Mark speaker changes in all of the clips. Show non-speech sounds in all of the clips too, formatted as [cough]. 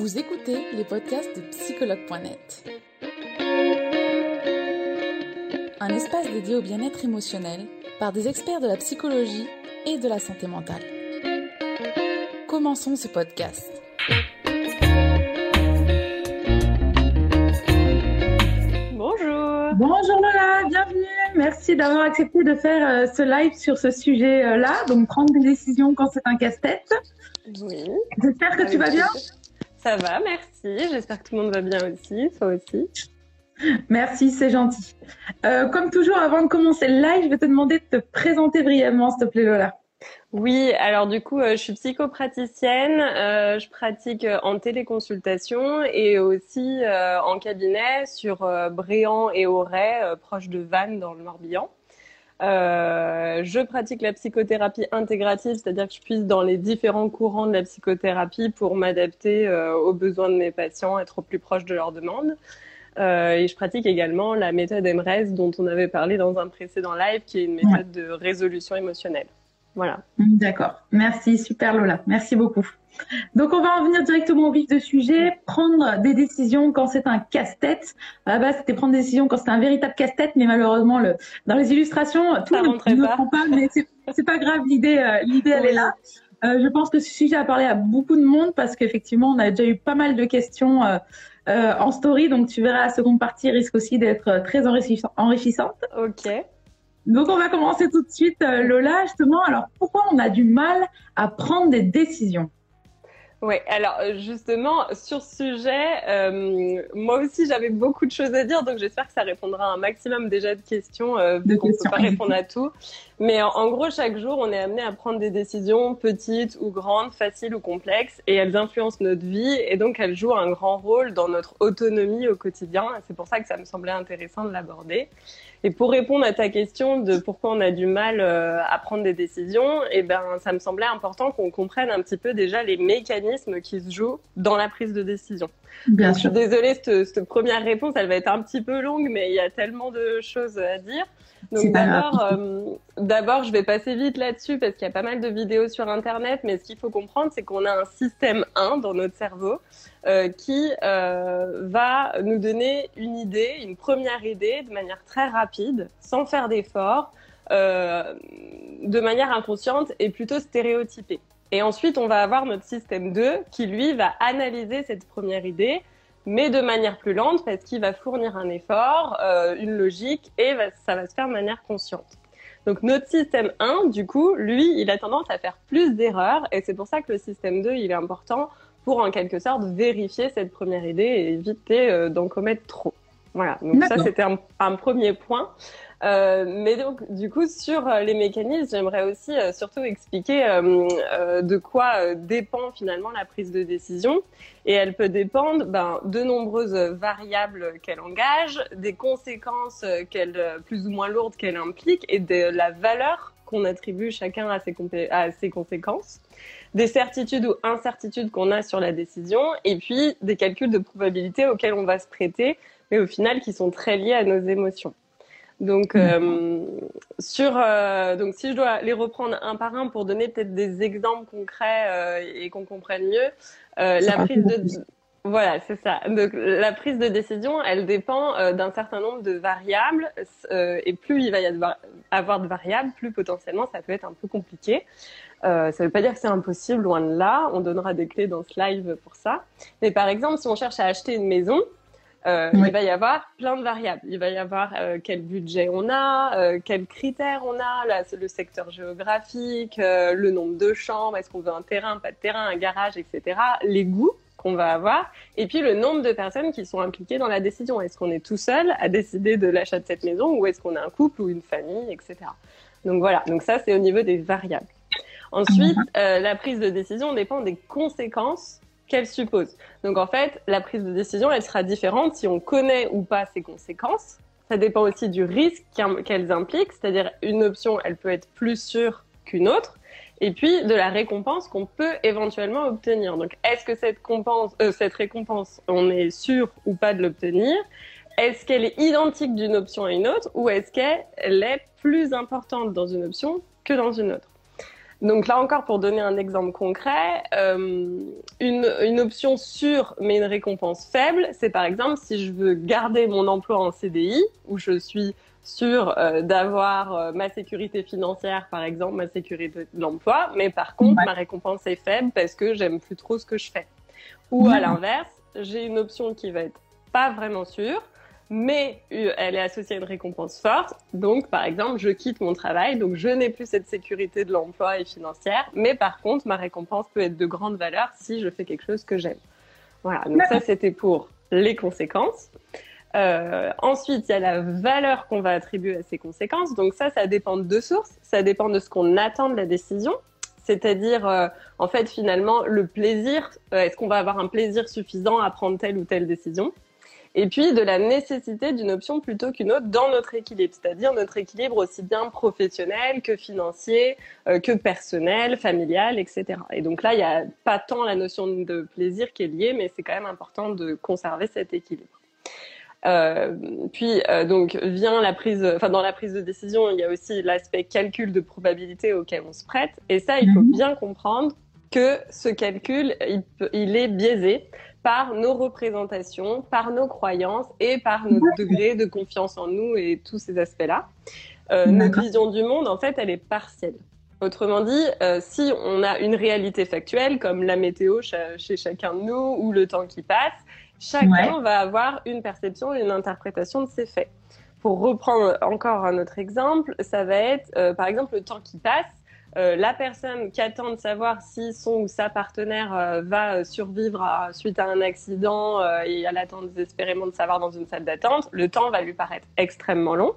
Speaker 1: Vous écoutez les podcasts de psychologue.net. Un espace dédié au bien-être émotionnel par des experts de la psychologie et de la santé mentale. Commençons ce podcast.
Speaker 2: Bonjour.
Speaker 3: Bonjour Lola, bienvenue. Merci d'avoir accepté de faire euh, ce live sur ce sujet-là, donc prendre des décisions quand c'est un casse-tête.
Speaker 2: Oui.
Speaker 3: J'espère que tu vas bien.
Speaker 2: Ça va, merci. J'espère que tout le monde va bien aussi, toi aussi.
Speaker 3: Merci, c'est gentil. Euh, comme toujours, avant de commencer le live, je vais te demander de te présenter brièvement, s'il te plaît, Lola.
Speaker 2: Oui, alors du coup, euh, je suis psychopraticienne. Euh, je pratique en téléconsultation et aussi en cabinet sur Bréant et Auray, proche de Vannes, dans le Morbihan. Je pratique la psychothérapie intégrative, c'est-à-dire que je puisse dans les différents courants de la psychothérapie pour m'adapter aux besoins de mes patients, être au plus proche de leurs demandes. Euh, et je pratique également la méthode MRES dont on avait parlé dans un précédent live, qui est une méthode de résolution émotionnelle. Voilà.
Speaker 3: D'accord. Merci, super Lola. Merci beaucoup. Donc on va en venir directement au vif du sujet. Prendre des décisions quand c'est un casse-tête. À la base, c'était prendre des décisions quand c'est un véritable casse-tête, mais malheureusement, le, dans les illustrations, tout ne, ne pas. prend pas. Mais c'est pas grave, l'idée, euh, l'idée, elle est là. Euh, je pense que ce sujet a parlé à beaucoup de monde parce qu'effectivement, on a déjà eu pas mal de questions euh, euh, en story. Donc, tu verras, la seconde partie risque aussi d'être très enrichissante.
Speaker 2: Ok.
Speaker 3: Donc, on va commencer tout de suite, Lola, justement. Alors, pourquoi on a du mal à prendre des décisions?
Speaker 2: Oui, alors euh, justement, sur ce sujet, euh, moi aussi j'avais beaucoup de choses à dire, donc j'espère que ça répondra à un maximum déjà de questions, euh, ne peut pas répondre à tout. Mais en, gros, chaque jour, on est amené à prendre des décisions petites ou grandes, faciles ou complexes, et elles influencent notre vie, et donc elles jouent un grand rôle dans notre autonomie au quotidien. C'est pour ça que ça me semblait intéressant de l'aborder. Et pour répondre à ta question de pourquoi on a du mal euh, à prendre des décisions, eh ben, ça me semblait important qu'on comprenne un petit peu déjà les mécanismes qui se jouent dans la prise de décision.
Speaker 3: Bien
Speaker 2: sûr. désolée, cette, cette, première réponse, elle va être un petit peu longue, mais il y a tellement de choses à dire. Donc d'abord, euh, d'abord, je vais passer vite là-dessus parce qu'il y a pas mal de vidéos sur Internet, mais ce qu'il faut comprendre, c'est qu'on a un système 1 dans notre cerveau euh, qui euh, va nous donner une idée, une première idée de manière très rapide, sans faire d'effort, euh, de manière inconsciente et plutôt stéréotypée. Et ensuite, on va avoir notre système 2 qui, lui, va analyser cette première idée, mais de manière plus lente parce qu'il va fournir un effort, euh, une logique et ça va se faire de manière consciente. Donc notre système 1, du coup, lui, il a tendance à faire plus d'erreurs et c'est pour ça que le système 2, il est important pour en quelque sorte vérifier cette première idée et éviter euh, d'en commettre trop. Voilà, donc ça c'était un, un, premier point. Euh, mais donc, du coup, sur euh, les mécanismes, j'aimerais aussi euh, surtout expliquer euh, de quoi dépend finalement la prise de décision. Et elle peut dépendre ben, de nombreuses variables qu'elle engage, des conséquences qu'elle, plus ou moins lourdes qu'elle implique, et de la valeur qu'on attribue chacun à ses, à ses conséquences, des certitudes ou incertitudes qu'on a sur la décision, et puis des calculs de probabilité auxquels on va se prêter, mais au final qui sont très liés à nos émotions. Donc, euh, sur, euh, donc, si je dois les reprendre un par un pour donner peut-être des exemples concrets euh, et qu'on comprenne mieux, la prise de voilà, c'est ça. Donc, la prise de décision, elle dépend d'un certain nombre de variables, et plus il va y avoir de variables, plus potentiellement ça peut être un peu compliqué. ça ne veut pas dire que c'est impossible, loin de là. On donnera des clés dans ce live pour ça. Mais par exemple, si on cherche à acheter une maison, euh, Il va y avoir plein de variables. Il va y avoir euh, quel budget on a, euh, quels critères on a, là, le secteur géographique, euh, le nombre de chambres, est-ce qu'on veut un terrain, pas de terrain, un garage, etc. Les goûts qu'on va avoir, et puis le nombre de personnes qui sont impliquées dans la décision. Est-ce qu'on est tout seul à décider de l'achat de cette maison ou est-ce qu'on a un couple ou une famille, etc. Donc voilà, donc ça c'est au niveau des variables. Ensuite, mhm. la prise de décision dépend des conséquences qu'elle suppose. Donc en fait, la prise de décision, elle sera différente si on connaît ou pas ses conséquences. Ça dépend aussi du risque qu'elles impliquent, c'est-à-dire une option, elle peut être plus sûre qu'une autre, et puis de la récompense qu'on peut éventuellement obtenir. Donc est-ce que cette, euh, cette récompense, on est sûr ou pas de l'obtenir? Est-ce qu'elle est identique d'une option à une autre, ou est-ce qu'elle est plus importante dans une option que dans une autre? Donc là encore, pour donner un exemple concret, euh, une, une, option sûre mais une récompense faible, c'est par exemple si je veux garder mon emploi en CDI, où je suis sûre euh, d'avoir euh, ma sécurité financière, par exemple, ma sécurité de l'emploi, mais par contre, ma récompense est faible parce que j'aime plus trop ce que je fais. Ou à l'inverse, j'ai une option qui va être pas vraiment sûre, mais euh, elle est associée à une récompense forte. Donc, par exemple, je quitte mon travail, donc je n'ai plus cette sécurité de l'emploi et financière, mais par contre, ma récompense peut être de grande valeur si je fais quelque chose que j'aime. Voilà, donc ça, c'était pour les conséquences. Euh, ensuite, il y a la valeur qu'on va attribuer à ces conséquences. Donc ça, ça dépend de deux sources. Ça dépend de ce qu'on attend de la décision. C'est-à-dire, euh, en fait, finalement, le plaisir. Est-ce qu'on va avoir un plaisir suffisant à prendre telle ou telle décision? Et puis de la nécessité d'une option plutôt qu'une autre dans notre équilibre, c'est-à-dire notre équilibre aussi bien professionnel que financier, euh, que personnel, familial, etc. Et donc là, il n'y a pas tant la notion de plaisir qui est liée, mais c'est quand même important de conserver cet équilibre. Euh, puis euh, donc vient la prise, enfin dans la prise de décision, il y a aussi l'aspect calcul de probabilité auquel on se prête, et ça, il faut mhm. bien comprendre que ce calcul, il, il est biaisé par nos représentations, par nos croyances et par notre degré de confiance en nous et tous ces aspects-là. Euh, notre vision du monde, en fait, elle est partielle. Autrement dit, euh, si on a une réalité factuelle, comme la météo chez chacun de nous ou le temps qui passe, chacun va avoir une perception et une interprétation de ces faits. Pour reprendre encore un autre exemple, ça va être, euh, par exemple, le temps qui passe. Euh, la personne qui attend de savoir si son ou sa partenaire euh, va survivre suite à un accident euh, et elle attend désespérément de savoir dans une salle d'attente, le temps va lui paraître extrêmement long.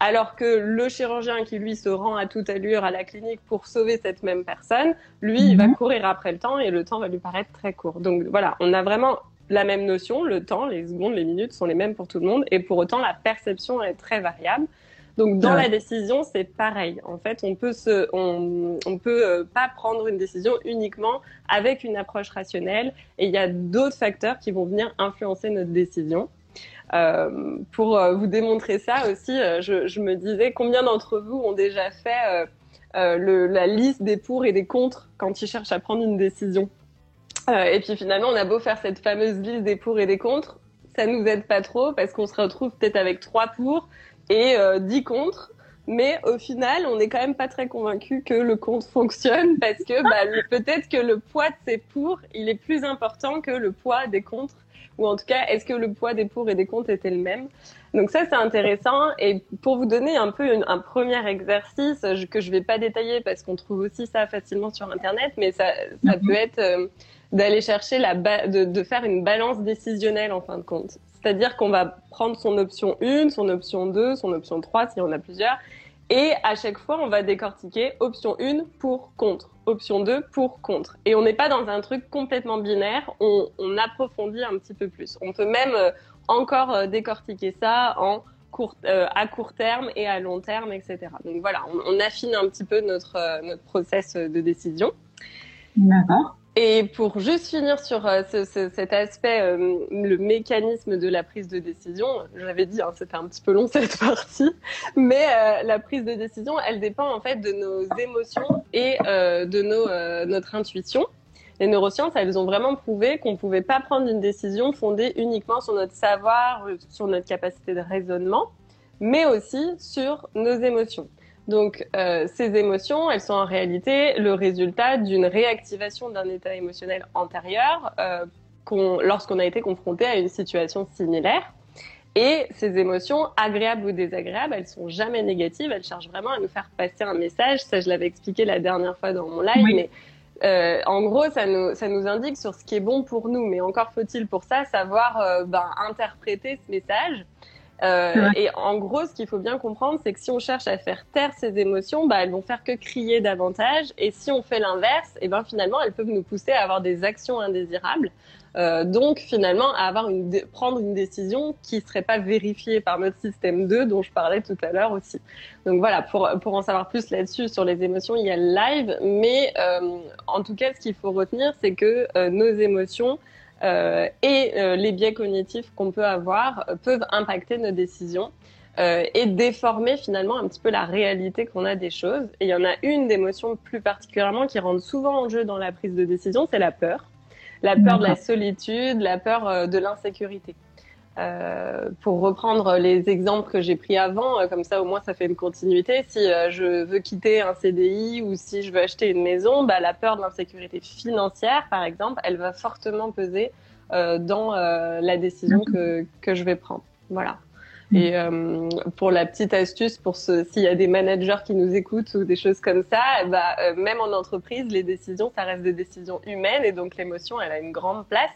Speaker 2: Alors que le chirurgien qui lui se rend à toute allure à la clinique pour sauver cette même personne, lui, il va mhm. courir après le temps et le temps va lui paraître très court. Donc voilà, on a vraiment la même notion, le temps, les secondes, les minutes sont les mêmes pour tout le monde et pour autant la perception est très variable. Donc dans la décision, c'est pareil. En fait, on peut se, on, on peut euh, pas prendre une décision uniquement avec une approche rationnelle. Et il y a d'autres facteurs qui vont venir influencer notre décision. Euh, pour euh, vous démontrer ça aussi, je, je, me disais combien d'entre vous ont déjà fait le, la liste des pour et des contre quand ils cherchent à prendre une décision. et puis finalement, on a beau faire cette fameuse liste des pour et des contre, ça nous aide pas trop parce qu'on se retrouve peut-être avec trois pour et euh, 10 contre. Mais au final, on n'est quand même pas très convaincu que le contre fonctionne [laughs] parce que bah, peut-être que le poids de ces pour, il est plus important que le poids des contre. Ou en tout cas, est-ce que le poids des pour et des contre était le même? Donc ça, c'est intéressant. Et pour vous donner un peu un premier exercice que je vais pas détailler parce qu'on trouve aussi ça facilement sur Internet, mais ça, ça mhm. peut être euh, d'aller chercher la de, de faire une balance décisionnelle en fin de compte. C'est-à-dire qu'on va prendre son option 1, son option 2, son option 3 si on a plusieurs. Et à chaque fois, on va décortiquer option 1 pour contre, option 2 pour contre. Et on n'est pas dans un truc complètement binaire, on, on, approfondit un petit peu plus. On peut même euh, encore euh, décortiquer ça en court, euh, à court terme et à long terme, etc. Donc voilà, on, on affine un petit peu notre, notre process de décision.
Speaker 3: D'accord.
Speaker 2: Et pour juste finir sur euh, ce, ce, cet aspect, euh, le mécanisme de la prise de décision, j'avais dit, hein, c'était un petit peu long [laughs] cette partie, mais euh, la prise de décision, elle dépend en fait de nos émotions et de nos, notre intuition. Les neurosciences, elles ont vraiment prouvé qu'on ne pouvait pas prendre une décision fondée uniquement sur notre savoir, sur notre capacité de raisonnement, mais aussi sur nos émotions. Donc, euh, ces émotions, elles sont en réalité le résultat d'une réactivation d'un état émotionnel antérieur euh, lorsqu'on a été confronté à une situation similaire. Et ces émotions, agréables ou désagréables, elles sont jamais négatives. Elles cherchent vraiment à nous faire passer un message. Ça, je l'avais expliqué la dernière fois dans mon live, mais euh, en gros, ça nous, ça nous indique sur ce qui est bon pour nous. Mais encore faut-il pour ça savoir euh, ben, interpréter ce message. Euh, et en gros, ce qu'il faut bien comprendre, c'est que si on cherche à faire taire ces émotions, bah, elles vont faire que crier davantage. Et si on fait l'inverse, et eh ben finalement, elles peuvent nous pousser à avoir des actions indésirables. Euh, donc finalement, à avoir une prendre une décision qui serait pas vérifiée par notre système 2 dont je parlais tout à l'heure aussi. Donc voilà, pour, pour en savoir plus là-dessus sur les émotions, il y a le live. Mais euh, en tout cas, ce qu'il faut retenir, c'est que nos émotions euh, et euh, les biais cognitifs qu'on peut avoir euh, peuvent impacter nos décisions. euh, et déformer finalement un petit peu la réalité qu'on a des choses. Et il y en a une d'émotion plus particulièrement qui rentre souvent en jeu dans la prise de décision, c'est la peur. La peur de la solitude, la peur euh, de l'insécurité. Euh, pour reprendre les exemples que j'ai pris avant, euh, comme ça au moins ça fait une continuité. Si euh, je veux quitter un CDI ou si je veux acheter une maison, bah, la peur de l'insécurité financière, par exemple, elle va fortement peser dans la décision que, que je vais prendre. Voilà. Et euh, pour la petite astuce, pour s'il y a des managers qui nous écoutent ou des choses comme ça, bah, euh, même en entreprise, les décisions, ça reste des décisions humaines et donc l'émotion, elle a une grande place.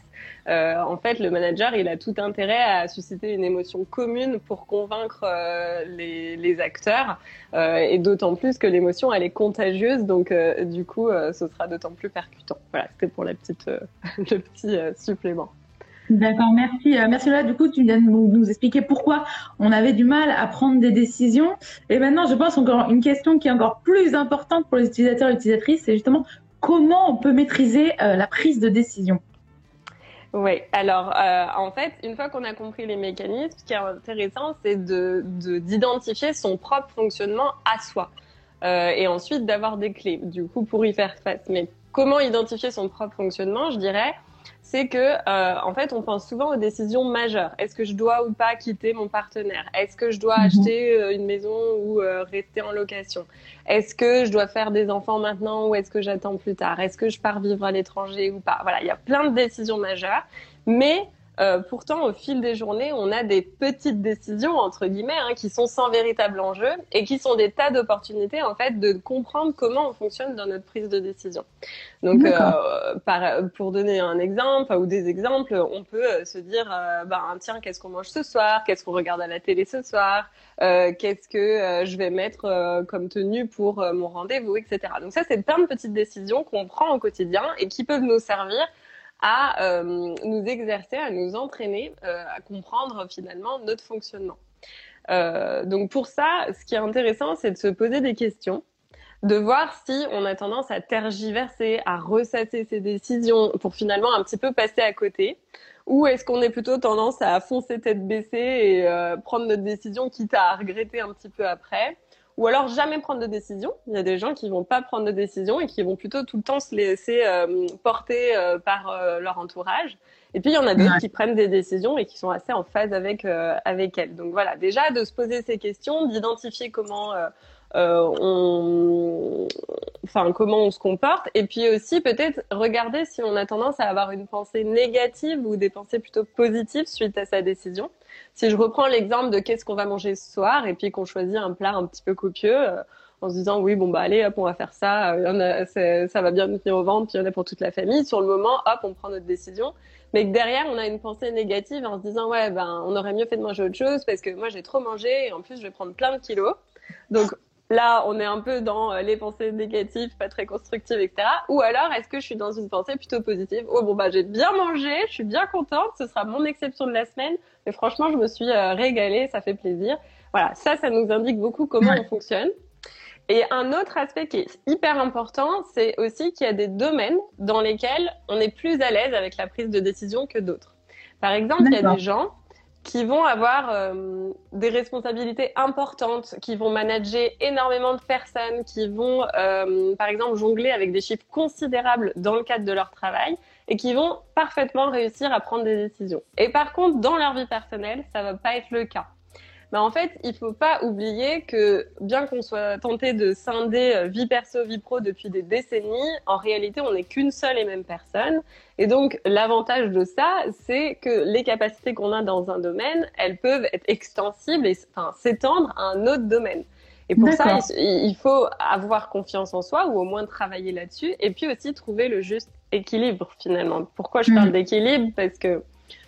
Speaker 2: Euh, en fait, le manager, il a tout intérêt à susciter une émotion commune pour convaincre euh, les, les, acteurs euh, et d'autant plus que l'émotion, elle est contagieuse, donc du coup, ce sera d'autant plus percutant. Voilà, c'était pour la petite, [laughs] le petit supplément.
Speaker 3: D'accord, merci. Euh, merci Lola. Du coup, tu viens de nous, expliquer pourquoi on avait du mal à prendre des décisions. Et maintenant, je pense encore une question qui est encore plus importante pour les utilisateurs et utilisatrices, c'est justement comment on peut maîtriser euh, la prise de décision.
Speaker 2: Oui, alors euh, en fait, une fois qu'on a compris les mécanismes, ce qui est intéressant, c'est de d'identifier son propre fonctionnement à soi et ensuite d'avoir des clés, du coup, pour y faire face. Mais comment identifier son propre fonctionnement Je dirais, c'est que euh, en fait on pense souvent aux décisions majeures. Est-ce que je dois ou pas quitter mon partenaire? Est-ce que je dois mhm. acheter euh, une maison ou euh, rester en location? Est-ce que je dois faire des enfants maintenant ou est-ce que j'attends plus tard? Est-ce que je pars vivre à l'étranger ou pas? Voilà, il y a plein de décisions majeures, mais euh, pourtant, au fil des journées, on a des petites décisions entre guillemets hein, qui sont sans véritable enjeu et qui sont des tas d'opportunités en fait de comprendre comment on fonctionne dans notre prise de décision. Donc, euh, par, pour donner un exemple ou des exemples, on peut euh, se dire, euh, bah, tiens, qu'est-ce qu'on mange ce soir? Qu'est-ce qu'on regarde à la télé ce soir? Euh, Qu'est-ce que je vais mettre comme tenue pour mon rendez-vous, etc. Donc ça, c'est plein de petites décisions qu'on prend au quotidien et qui peuvent nous servir à euh, nous exercer, à nous entraîner, euh, à comprendre finalement notre fonctionnement. Euh, donc pour ça, ce qui est intéressant, c'est de se poser des questions, de voir si on a tendance à tergiverser, à ressasser ses décisions pour finalement un petit peu passer à côté, ou est-ce qu'on est plutôt tendance à foncer tête baissée et euh, prendre notre décision quitte à regretter un petit peu après ou alors jamais prendre de décision. Il y a des gens qui vont pas prendre de décision et qui vont plutôt tout le temps se laisser euh, porter euh, par euh, leur entourage. Et puis il y en a d'autres qui prennent des décisions et qui sont assez en phase avec avec elles. Donc voilà, déjà de se poser ces questions, d'identifier comment on, enfin comment on se comporte, et puis aussi peut-être regarder si on a tendance à avoir une pensée négative ou des pensées plutôt positives suite à sa décision. Si je reprends l'exemple de qu'est-ce qu'on va manger ce soir et puis qu'on choisit un plat un petit peu copieux euh, en se disant oui bon bah allez hop on va faire ça, euh, ça va bien nous tenir au ventre puis il y en a pour toute la famille. Sur le moment hop on prend notre décision, mais que derrière on a une pensée négative en se disant ouais ben on aurait mieux fait de manger autre chose parce que moi j'ai trop mangé et en plus je vais prendre plein de kilos. Donc Là, on est un peu dans euh, les pensées négatives, pas très constructives, etc. Ou alors, est-ce que je suis dans une pensée plutôt positive? Oh bon bah j'ai bien mangé, je suis bien contente, ce sera mon exception de la semaine, mais franchement je me suis euh, régalée, ça fait plaisir. Voilà, ça, ça nous indique beaucoup comment on fonctionne. Et un autre aspect qui est hyper important, c'est aussi qu'il y a des domaines dans lesquels on est plus à l'aise avec la prise de décision que d'autres. Par exemple, il y a des gens qui vont avoir euh, des responsabilités importantes, qui vont manager énormément de personnes, qui vont, euh, par exemple, jongler avec des chiffres considérables dans le cadre de leur travail et qui vont parfaitement réussir à prendre des décisions. Et par contre, dans leur vie personnelle, ça va pas être le cas. Mais en fait, il faut pas oublier que bien qu'on soit tenté de scinder euh, vie perso, vie pro depuis des décennies, en réalité, on n'est qu'une seule et même personne. Et donc, l'avantage de ça, c'est que les capacités qu'on a dans un domaine, elles peuvent être extensibles et enfin, s'étendre à un autre domaine. Et pour ça, il faut avoir confiance en soi ou au moins travailler là-dessus et puis aussi trouver le juste équilibre finalement. Pourquoi je parle mm. d'équilibre? Parce que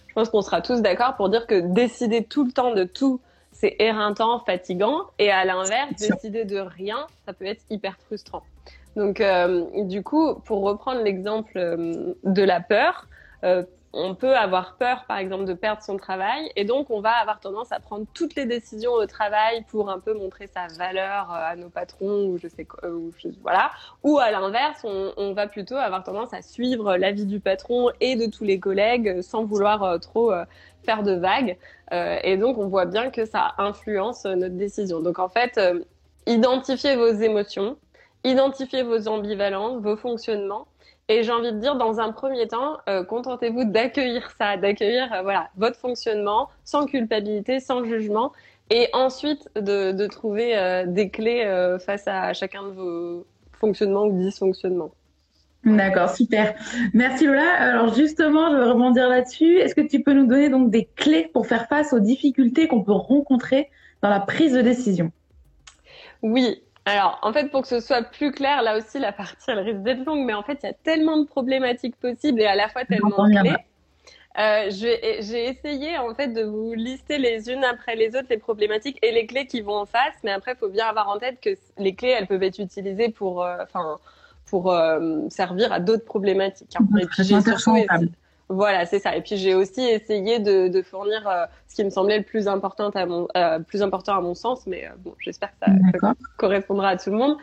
Speaker 2: je pense qu'on sera tous d'accord pour dire que décider tout le temps de tout c'est éreintant, fatigant. Et à l'inverse, décider de rien, ça peut être hyper frustrant. Donc, euh, du coup, pour reprendre l'exemple euh, de la peur, euh, on peut avoir peur, par exemple, de perdre son travail, et donc on va avoir tendance à prendre toutes les décisions au travail pour un peu montrer sa valeur euh, à nos patrons ou je sais quoi, ou voilà. Ou à l'inverse, on, va plutôt avoir tendance à suivre l'avis du patron et de tous les collègues sans vouloir euh, trop euh, faire de vagues. et donc on voit bien que ça influence notre décision. Donc en fait, identifiez vos émotions, identifiez vos ambivalences, vos fonctionnements et j'ai envie de dire, dans un premier temps, euh, contentez-vous d'accueillir ça, d'accueillir euh, voilà votre fonctionnement sans culpabilité, sans jugement, et ensuite de, de trouver euh, des clés face à chacun de vos fonctionnements ou dysfonctionnements.
Speaker 3: D'accord, super. Merci Lola. Alors justement, je vais rebondir là-dessus. Est-ce que tu peux nous donner donc des clés pour faire face aux difficultés qu'on peut rencontrer dans la prise de décision?
Speaker 2: Oui, alors, en fait, pour que ce soit plus clair, là aussi, la partie, elle risque d'être longue, mais en fait, il y a tellement de problématiques possibles et à la fois tellement de clés. Euh, j'ai essayé en fait de vous lister les unes après les autres les problématiques et les clés qui vont en face, mais après il faut bien avoir en tête que les clés elles peuvent être utilisées pour, euh, enfin, pour euh, servir à d'autres problématiques. Hein. Et puis j'ai voilà, c'est ça. Et puis j'ai aussi essayé de, de fournir euh, ce qui me semblait le plus important à mon, euh, plus important à mon sens, mais euh, bon, j'espère que ça, correspondra à tout le monde.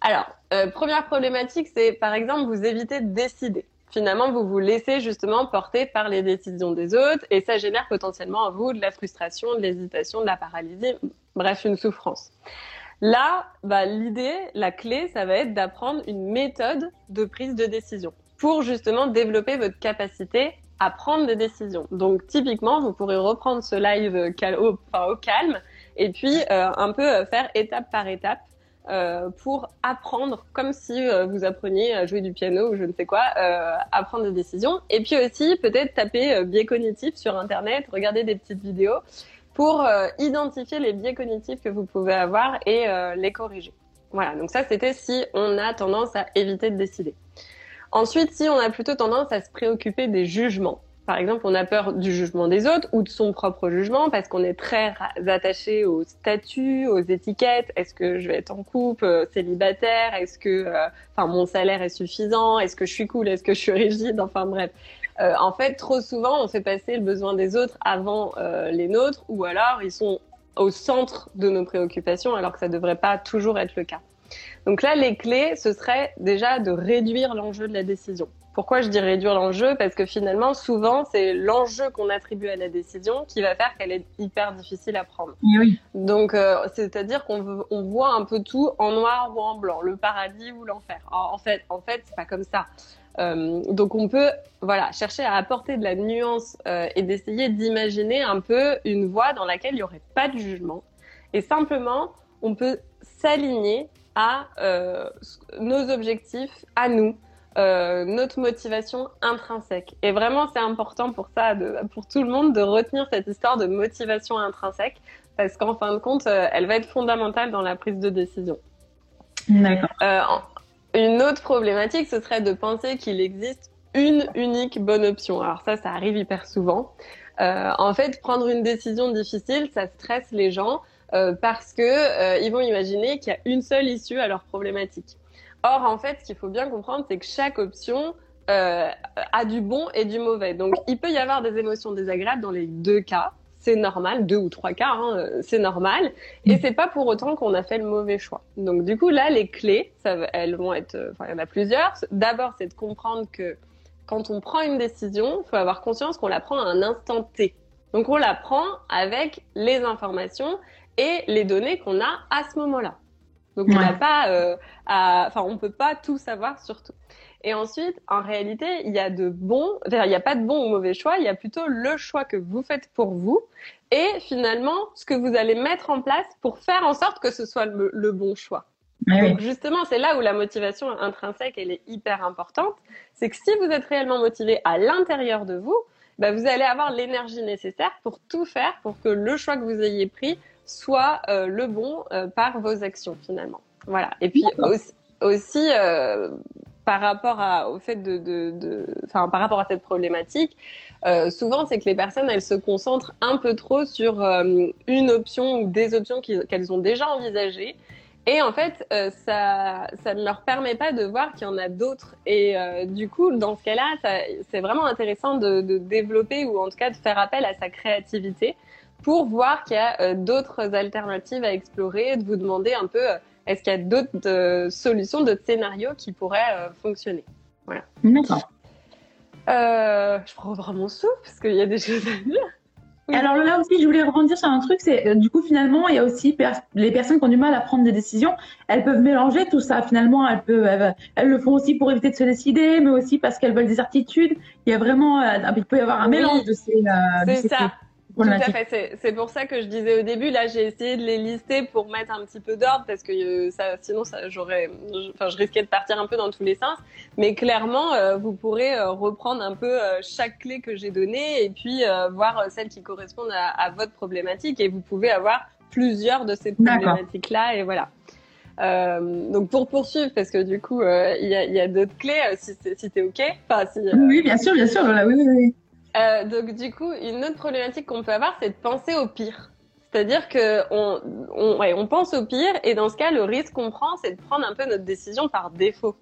Speaker 2: Alors, première problématique, c'est par exemple vous évitez de décider. Finalement, vous vous laissez justement porter par les décisions des autres, et ça génère potentiellement à vous de la frustration, de l'hésitation, de la paralysie, bref, une souffrance. Là, bah, l'idée, la clé, ça va être d'apprendre une méthode de prise de décision pour justement développer votre capacité à prendre des décisions. Donc typiquement, vous pourrez reprendre ce live au, enfin, au calme et puis euh, un peu euh, faire étape par étape euh, pour apprendre, comme si euh, vous appreniez à jouer du piano ou je ne sais quoi, euh, à prendre des décisions. Et puis aussi peut-être taper biais cognitifs sur Internet, regarder des petites vidéos pour identifier les biais cognitifs que vous pouvez avoir et les corriger. Voilà, donc ça c'était si on a tendance à éviter de décider. Ensuite, si on a plutôt tendance à se préoccuper des jugements, par exemple, on a peur du jugement des autres ou de son propre jugement parce qu'on est très attaché au statut, aux étiquettes. Est-ce que je vais être en couple, euh, célibataire? Est-ce que, euh, enfin, mon salaire est suffisant? Est-ce que je suis cool? Est-ce que je suis rigide? Enfin bref. Euh, en fait, trop souvent, on fait passer le besoin des autres avant les nôtres, ou alors ils sont au centre de nos préoccupations, alors que ça devrait pas toujours être le cas. Donc là, les clés, ce serait déjà de réduire l'enjeu de la décision. Pourquoi je dis réduire l'enjeu? Parce que finalement, souvent, c'est l'enjeu qu'on attribue à la décision qui va faire qu'elle est hyper difficile à prendre.
Speaker 3: Oui.
Speaker 2: Donc, euh, c'est-à-dire qu'on on voit un peu tout en noir ou en blanc, le paradis ou l'enfer. En fait, en fait, c'est pas comme ça. Euh, donc, on peut, voilà, chercher à apporter de la nuance euh, et d'essayer d'imaginer un peu une voie dans laquelle il n'y aurait pas de jugement. Et simplement, on peut s'aligner à euh, nos objectifs, à nous, euh, notre motivation intrinsèque. Et vraiment, c'est important pour ça, de, pour tout le monde, de retenir cette histoire de motivation intrinsèque, parce qu'en fin de compte, euh, elle va être fondamentale dans la prise de décision.
Speaker 3: D'accord.
Speaker 2: Euh, une autre problématique, ce serait de penser qu'il existe une unique bonne option. Alors ça, ça arrive hyper souvent. Euh, en fait, prendre une décision difficile, ça stresse les gens. Euh, parce que euh, ils vont imaginer qu'il y a une seule issue à leur problématique. Or, en fait, ce qu'il faut bien comprendre, c'est que chaque option euh, a du bon et du mauvais. Donc, il peut y avoir des émotions désagréables dans les deux cas. C'est normal, deux ou trois cas, hein, c'est normal. Et c'est pas pour autant qu'on a fait le mauvais choix. Donc, du coup, là, les clés, ça, elles vont être, enfin, il y en a plusieurs. D'abord, c'est de comprendre que quand on prend une décision, il faut avoir conscience qu'on la prend à un instant T. Donc, on la prend avec les informations et les données qu'on a à ce moment-là. Donc on n'a pas, euh, enfin on peut pas tout savoir sur tout. Et ensuite, en réalité, il y a de bons, il n'y a pas de bon ou mauvais choix, il y a plutôt le choix que vous faites pour vous et finalement ce que vous allez mettre en place pour faire en sorte que ce soit le, bon choix. Donc justement, c'est là où la motivation intrinsèque elle est hyper importante. C'est que si vous êtes réellement motivé à l'intérieur de vous, bah, vous allez avoir l'énergie nécessaire pour tout faire pour que le choix que vous ayez pris soit euh, le bon euh, par vos actions finalement. Voilà. Et puis aussi, euh, par rapport à, au fait de, de, par rapport à cette problématique, souvent c'est que les personnes elles se concentrent un peu trop sur une option ou des options qu'elles ont déjà envisagées Et en fait, euh, ça, ça ne leur permet pas de voir qu'il y en a d'autres. Et du coup, dans ce cas-là, c'est vraiment intéressant de, de, développer ou en tout cas de faire appel à sa créativité pour voir qu'il y a euh, d'autres alternatives à explorer, de vous demander un peu est-ce qu'il y a d'autres solutions, d'autres scénarios qui pourraient fonctionner. Voilà.
Speaker 3: D'accord.
Speaker 2: je prends vraiment mon souffle parce qu'il y a des [laughs] choses à dire.
Speaker 3: Alors là aussi, je voulais rebondir sur un truc, c'est euh, du coup finalement, il y a aussi les personnes qui ont du mal à prendre des décisions, elles peuvent mélanger tout ça. Finalement, elles peuvent, elles, le font aussi pour éviter de se décider, mais aussi parce qu'elles veulent des certitudes. Il y a vraiment, euh, il peut y avoir un mélange de ces.
Speaker 2: Euh, c'est ça. Tout à fait. C'est pour ça que je disais au début, là, j'ai essayé de les lister pour mettre un petit peu d'ordre parce que euh, ça, sinon, ça, j'aurais, enfin, je risquais de partir un peu dans tous les sens. Mais clairement, euh, vous pourrez euh, reprendre un peu chaque clé que j'ai donnée et puis voir celles qui correspondent à, à, votre problématique et vous pouvez avoir plusieurs de ces problématiques-là et voilà. Euh, donc pour poursuivre, parce que du coup, il y a, y a d'autres clés, si, si t'es ok.
Speaker 3: Enfin, si, oui, bien sûr, bien sûr. Voilà, oui, oui, oui.
Speaker 2: Euh, donc du coup, une autre problématique qu'on peut avoir, c'est de penser au pire. C'est-à-dire que on, on, ouais, on pense au pire et dans ce cas, le risque qu'on prend, c'est de prendre un peu notre décision par défaut.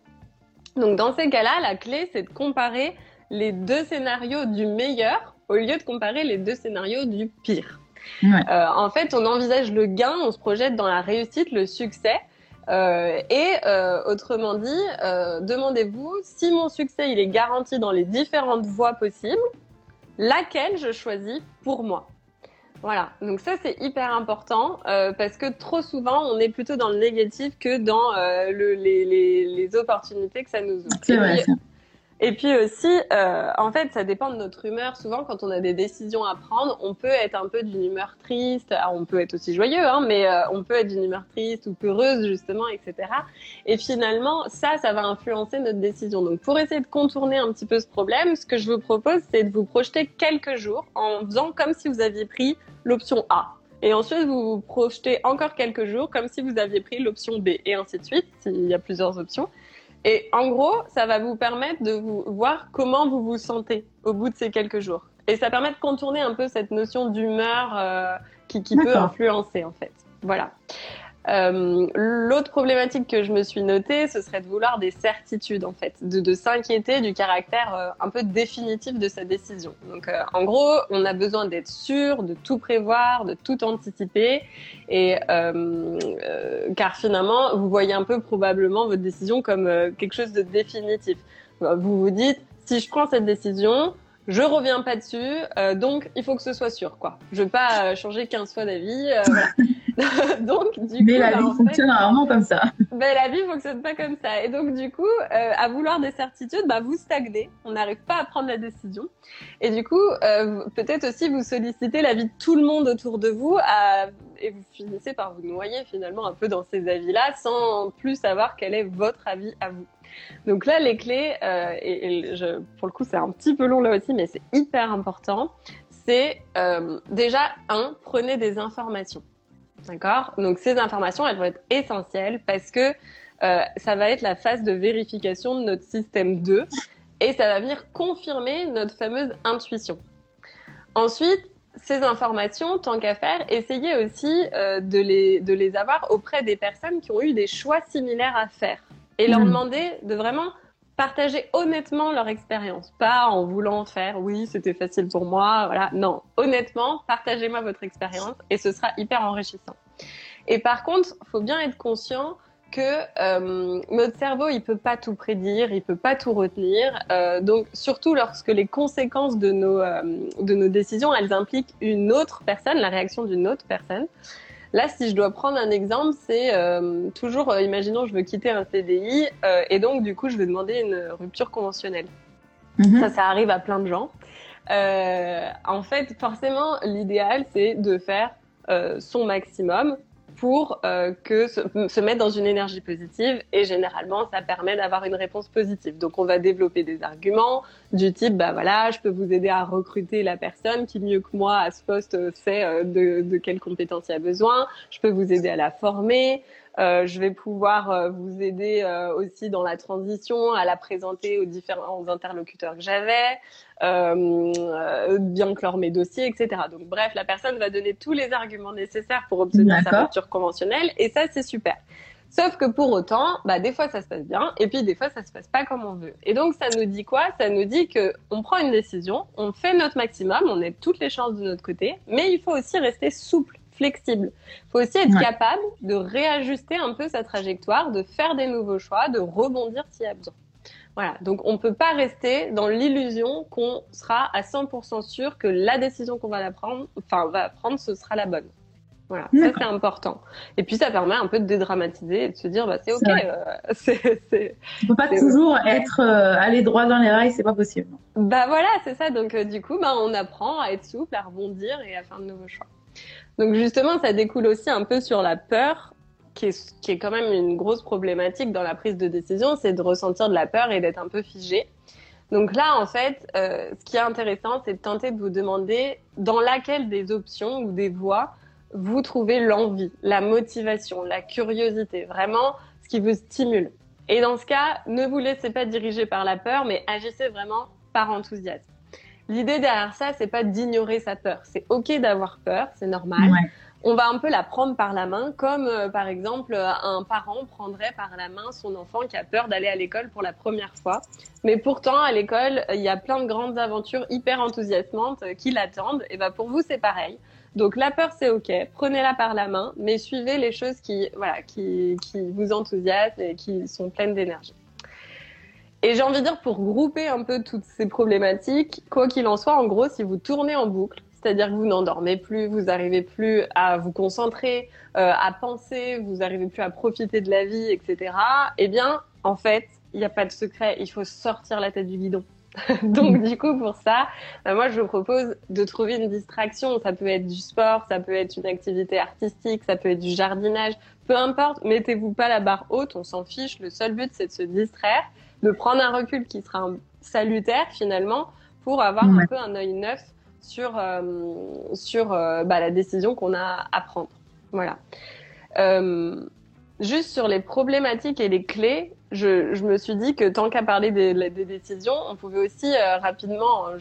Speaker 2: Donc dans ces cas-là, la clé, c'est de comparer les deux scénarios du meilleur au lieu de comparer les deux scénarios du pire. Ouais. Euh, en fait, on envisage le gain, on se projette dans la réussite, le succès. Euh, et euh, autrement dit, demandez-vous si mon succès il est garanti dans les différentes voies possibles laquelle je choisis pour moi. Voilà, donc ça c'est hyper important euh, parce que trop souvent on est plutôt dans le négatif que dans euh, le, les, les, les, opportunités que ça nous ouvre.
Speaker 3: C'est vrai.
Speaker 2: Et puis aussi, euh, en fait, ça dépend de notre humeur. Souvent, quand on a des décisions à prendre, on peut être un peu d'une humeur triste. Alors, on peut être aussi joyeux, hein, mais euh, on peut être d'une humeur triste ou peureuse, justement, etc. Et finalement, ça, ça va influencer notre décision. Donc, pour essayer de contourner un petit peu ce problème, ce que je vous propose, c'est de vous projeter quelques jours en faisant comme si vous aviez pris l'option A. Et ensuite, vous vous projetez encore quelques jours comme si vous aviez pris l'option B, et ainsi de suite, s'il y a plusieurs options. Et en gros, ça va vous permettre de vous voir comment vous vous sentez au bout de ces quelques jours. Et ça permet de contourner un peu cette notion d'humeur euh, qui, qui peut influencer en fait. Voilà. Euh, L'autre problématique que je me suis notée, ce serait de vouloir des certitudes en fait, de, de s'inquiéter du caractère euh, un peu définitif de sa décision. Donc euh, en gros, on a besoin d'être sûr, de tout prévoir, de tout anticiper, et euh, car finalement, vous voyez un peu probablement votre décision comme quelque chose de définitif. Vous vous dites, si je prends cette décision, je reviens pas dessus, donc il faut que ce soit sûr, quoi. Je veux pas changer 15 fois d'avis. voilà. [laughs] donc, du
Speaker 3: mais la bah, vie fonctionne rarement comme ça.
Speaker 2: Mais la vie fonctionne pas comme ça. Et donc, du coup, euh, à vouloir des certitudes, bah, vous stagnez. On n'arrive pas à prendre la décision. Et du coup, euh, peut-être aussi vous sollicitez l'avis de tout le monde autour de vous à... et vous finissez par vous noyer finalement un peu dans ces avis-là sans plus savoir quel est votre avis à vous. Donc là, les clés, euh, et, pour le coup, c'est un petit peu long là aussi, mais c'est hyper important. C'est euh, déjà, un, prenez des informations. D'accord? Donc ces informations, elles vont être essentielles parce que euh, ça va être la phase de vérification de notre système 2 et ça va venir confirmer notre fameuse intuition. Ensuite, ces informations, tant qu'à faire, essayez aussi de, les, de les avoir auprès des personnes qui ont eu des choix similaires à faire et leur mmh. demander de vraiment partager honnêtement leur expérience, pas en voulant faire oui c'était facile pour moi, voilà. Non, honnêtement, partagez-moi votre expérience et ce sera hyper enrichissant. Et par contre, faut bien être conscient que euh, notre cerveau il peut pas tout prédire, il peut pas tout retenir. Euh, donc surtout lorsque les conséquences de nos euh, de nos décisions elles impliquent une autre personne, la réaction d'une autre personne. Là, si je dois prendre un exemple, c'est euh, toujours, euh, imaginons, je veux quitter un CDI euh, et donc du coup, je vais demander une rupture conventionnelle. Mhm. Ça, ça arrive à plein de gens. en fait, forcément, l'idéal, c'est de faire son maximum pour euh, que se, mettre dans une énergie positive et généralement ça permet d'avoir une réponse positive. Donc on va développer des arguments du type bah voilà je peux vous aider à recruter la personne qui mieux que moi à ce poste sait euh, de, de quelles compétences il a besoin. Je peux vous aider à la former. Euh, je vais pouvoir euh, vous aider euh, aussi dans la transition, à la présenter aux différents interlocuteurs que j'avais, euh, bien clore mes dossiers, etc. Donc bref, la personne va donner tous les arguments nécessaires pour obtenir sa rupture conventionnelle et ça c'est super. Sauf que pour autant, bah, des fois ça se passe bien, et puis des fois ça se passe pas comme on veut. Et donc ça nous dit quoi? Ça nous dit que on prend une décision, on fait notre maximum, on a toutes les chances de notre côté, mais il faut aussi rester souple, flexible. Il faut aussi être capable de réajuster un peu sa trajectoire, de faire des nouveaux choix, de rebondir s'il y a besoin. Voilà, donc on peut pas rester dans l'illusion qu'on sera à 100% sûr que la décision qu'on va la prendre, enfin va prendre, ce sera la bonne. Voilà, ça c'est important. Et puis ça permet un peu de dédramatiser et de se dire bah c'est ok. Euh, [laughs]
Speaker 3: On peut pas toujours être euh, aller droit dans les rails, c'est pas possible.
Speaker 2: Bah voilà, c'est ça. Donc euh, du coup, bah on apprend à être souple, à rebondir et à faire de nouveaux choix. Donc justement, ça découle aussi un peu sur la peur, qui est, quand même une grosse problématique dans la prise de décision, c'est de ressentir de la peur et d'être un peu figé. Donc là, en fait, euh, ce qui est intéressant, c'est de tenter de vous demander dans laquelle des options ou des voies vous trouvez l'envie, la motivation, la curiosité, vraiment ce qui vous stimule. Et dans ce cas, ne vous laissez pas diriger par la peur, mais agissez vraiment par enthousiasme. L'idée derrière ça, c'est pas d'ignorer sa peur. C'est ok d'avoir peur, c'est normal. On va un peu la prendre par la main, comme euh, par exemple un parent prendrait par la main son enfant qui a peur d'aller à l'école pour la première fois. Mais pourtant, à l'école, il y a plein de grandes aventures hyper enthousiasmantes qui l'attendent. Et ben pour vous, c'est pareil. Donc la peur, c'est ok, prenez-la par la main, mais suivez les choses qui, voilà, qui, qui vous enthousiasment et qui sont pleines d'énergie. Et j'ai envie de dire, pour grouper un peu toutes ces problématiques, quoi qu'il en soit, en gros, si vous tournez en boucle, c'est-à-dire que vous n'endormez plus, vous n'arrivez plus à vous concentrer, euh, à penser, vous n'arrivez plus à profiter de la vie, etc., eh bien, en fait, il n'y a pas de secret, il faut sortir la tête du guidon. [laughs] Donc du coup pour ça, bah, moi je vous propose de trouver une distraction. Ça peut être du sport, ça peut être une activité artistique, ça peut être du jardinage, peu importe. Mettez-vous pas la barre haute, on s'en fiche. Le seul but c'est de se distraire, de prendre un recul qui sera salutaire finalement pour avoir un peu un œil neuf sur euh, sur euh, bah, la décision qu'on a à prendre. Voilà. Euh, juste sur les problématiques et les clés, je, je, me suis dit que tant qu'à parler des, des, décisions, on pouvait aussi euh, rapidement, hein,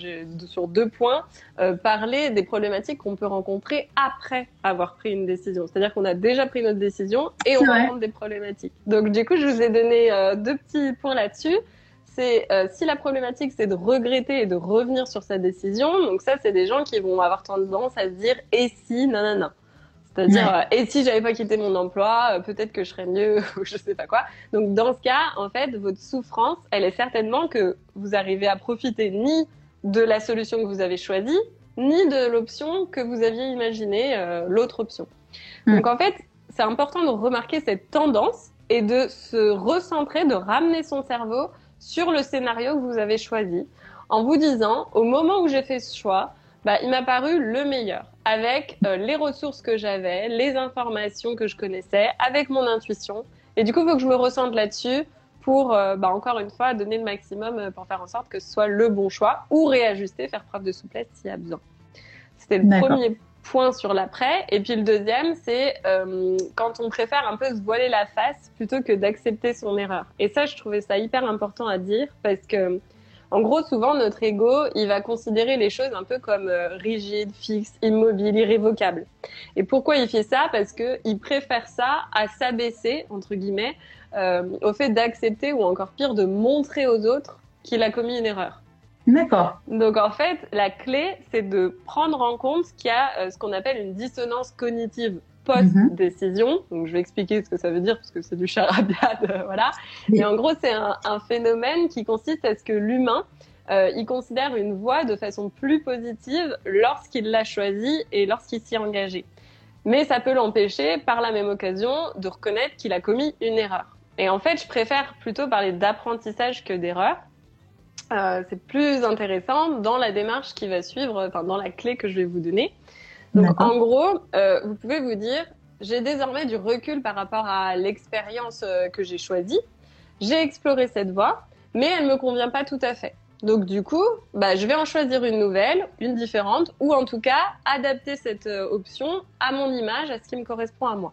Speaker 2: sur deux points, euh, parler des problématiques qu'on peut rencontrer après avoir pris une décision. C'est-à-dire qu'on a déjà pris notre décision et on rencontre des problématiques. Donc du coup, je vous ai donné euh, deux petits points là-dessus. C'est si la problématique c'est de regretter et de revenir sur sa décision. Donc ça, c'est des gens qui vont avoir tendance à se dire et si, non, C'est-à-dire, euh, et si j'avais pas quitté mon emploi, euh, peut-être que je serais mieux, [laughs] ou je sais pas quoi. Donc, dans ce cas, en fait, votre souffrance, elle est certainement que vous arrivez à profiter ni de la solution que vous avez choisie, ni de l'option que vous aviez imaginée, euh, l'autre option. Mm. Donc, en fait, c'est important de remarquer cette tendance et de se recentrer, de ramener son cerveau sur le scénario que vous avez choisi, en vous disant, au moment où j'ai fait ce choix, bah, il m'a paru le meilleur, avec euh, les ressources que j'avais, les informations que je connaissais, avec mon intuition. Et du coup, il faut que je me ressente là-dessus pour, euh, bah, encore une fois, donner le maximum euh, pour faire en sorte que ce soit le bon choix ou réajuster, faire preuve de souplesse s'il y a besoin. C'était le premier point sur l'après. Et puis le deuxième, c'est quand on préfère un peu se voiler la face plutôt que d'accepter son erreur. Et ça, je trouvais ça hyper important à dire parce que en gros, souvent, notre ego, il va considérer les choses un peu comme euh, rigides, fixes, immobiles, irrévocables. Et pourquoi il fait ça? Parce que il préfère ça à s'abaisser, entre guillemets, euh, au fait d'accepter ou encore pire, de montrer aux autres qu'il a commis une erreur.
Speaker 3: D'accord.
Speaker 2: Donc en fait, la clé, c'est de prendre en compte qu'il y a euh, ce qu'on appelle une dissonance cognitive post-décision. Donc, je vais expliquer ce que ça veut dire parce que c'est du charabia, [laughs] voilà. Et en gros, c'est un, un, phénomène qui consiste à ce que l'humain, euh, il considère une voie de façon plus positive lorsqu'il l'a choisie et lorsqu'il s'y est engagé. Mais ça peut l'empêcher, par la même occasion, de reconnaître qu'il a commis une erreur. Et en fait, je préfère plutôt parler d'apprentissage que d'erreur. Euh, c'est plus intéressant dans la démarche qui va suivre, enfin dans la clé que je vais vous donner. Donc en gros, euh, vous pouvez vous dire, j'ai désormais du recul par rapport à l'expérience euh, que j'ai choisie. J'ai exploré cette voie, mais elle me convient pas tout à fait. Donc du coup, bah, je vais en choisir une nouvelle, une différente, ou en tout cas adapter cette euh, option à mon image, à ce qui me correspond à moi.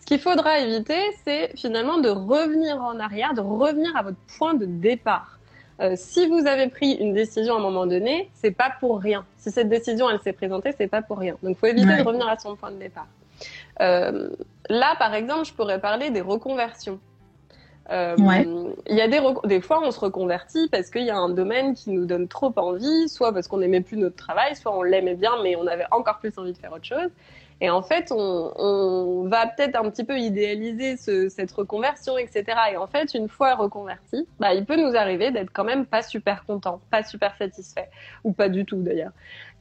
Speaker 2: Ce qu'il faudra éviter, c'est finalement de revenir en arrière, de revenir à votre point de départ. Euh, si vous avez pris une décision à un moment donné, c'est pas pour rien. Si cette décision elle s'est présentée, c'est pas pour rien. Donc, faut éviter de revenir à son point de départ. là, par exemple, je pourrais parler des reconversions. Euh, il y a des, des fois, on se reconvertit parce qu'il y a un domaine qui nous donne trop envie, soit parce qu'on n'aimait plus notre travail, soit on l'aimait bien, mais on avait encore plus envie de faire autre chose. Et en fait, on, on va peut-être un petit peu idéaliser ce, cette reconversion, etc. Et en fait, une fois reconverti, bah, il peut nous arriver d'être quand même pas super content, pas super satisfait, ou pas du tout d'ailleurs.